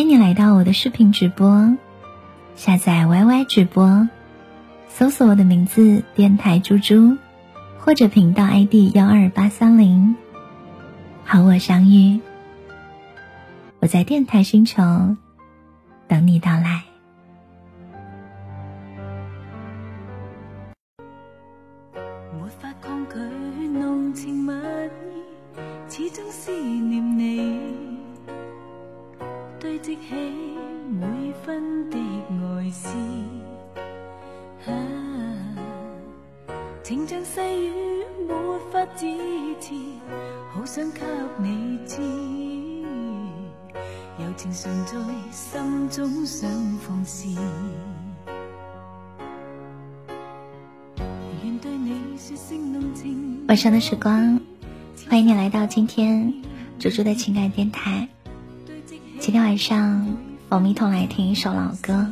欢迎你来到我的视频直播，下载 YY 直播，搜索我的名字“电台猪猪”，或者频道 ID 幺二八三零，和我相遇。我在电台星球等你到来。激起每分的爱思啊情像细雨没法止持好想给你知柔情常在心中想放肆。愿对你说声浓情。万丈的时光欢迎你来到今天猪猪的情感电台。今天晚上，我们一同来听一首老歌。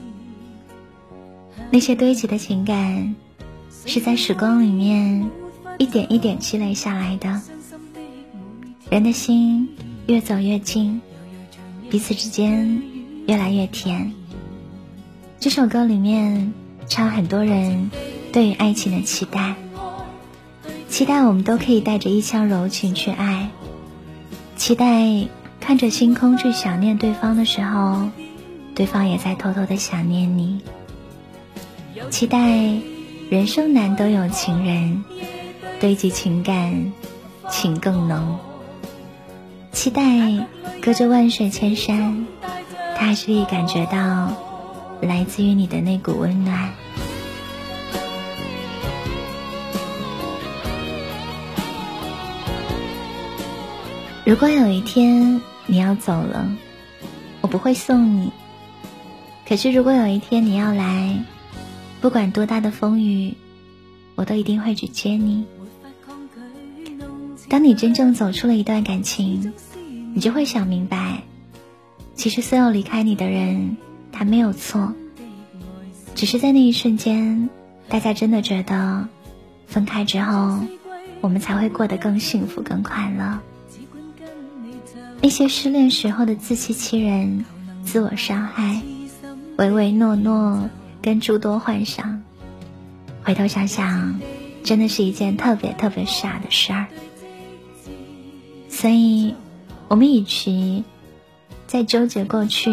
那些堆积的情感，是在时光里面一点一点积累下来的。人的心越走越近，彼此之间越来越甜。这首歌里面唱很多人对于爱情的期待。期待我们都可以带着一腔柔情去爱，期待看着星空去想念对方的时候，对方也在偷偷的想念你。期待人生难得有情人，堆积情感，情更浓。期待隔着万水千山，他还是可以感觉到来自于你的那股温暖。如果有一天你要走了，我不会送你。可是如果有一天你要来，不管多大的风雨，我都一定会去接你。当你真正走出了一段感情，你就会想明白，其实所有离开你的人，他没有错，只是在那一瞬间，大家真的觉得，分开之后，我们才会过得更幸福、更快乐。那些失恋时候的自欺欺人、自我伤害、唯唯诺诺跟诸多幻想，回头想想，真的是一件特别特别傻的事儿。所以，我们与其在纠结过去，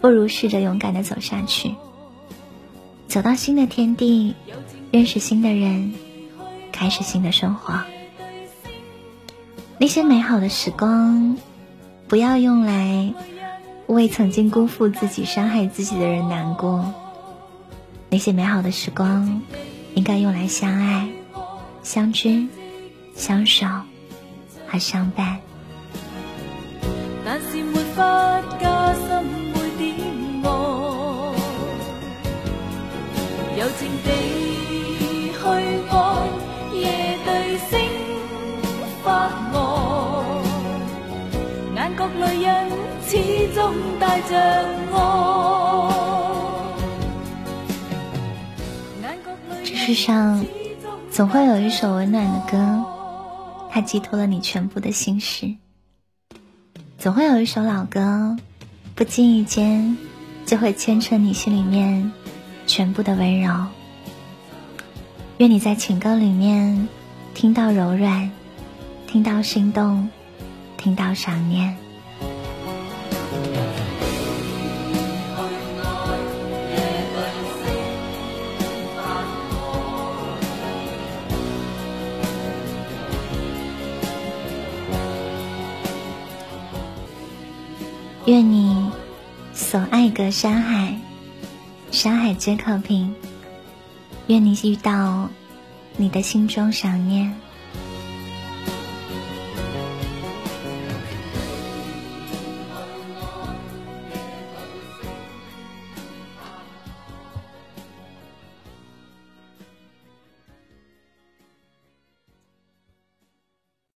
不如试着勇敢的走下去，走到新的天地，认识新的人，开始新的生活。那些美好的时光，不要用来为曾经辜负自己、伤害自己的人难过。那些美好的时光，应该用来相爱、相知、相守和相伴。始终带着我这世上总会有一首温暖的歌，它寄托了你全部的心事。总会有一首老歌，不经意间就会牵扯你心里面全部的温柔。愿你在情歌里面听到柔软，听到心动，听到想念。愿你所爱隔山海，山海皆可平。愿你遇到你的心中想念。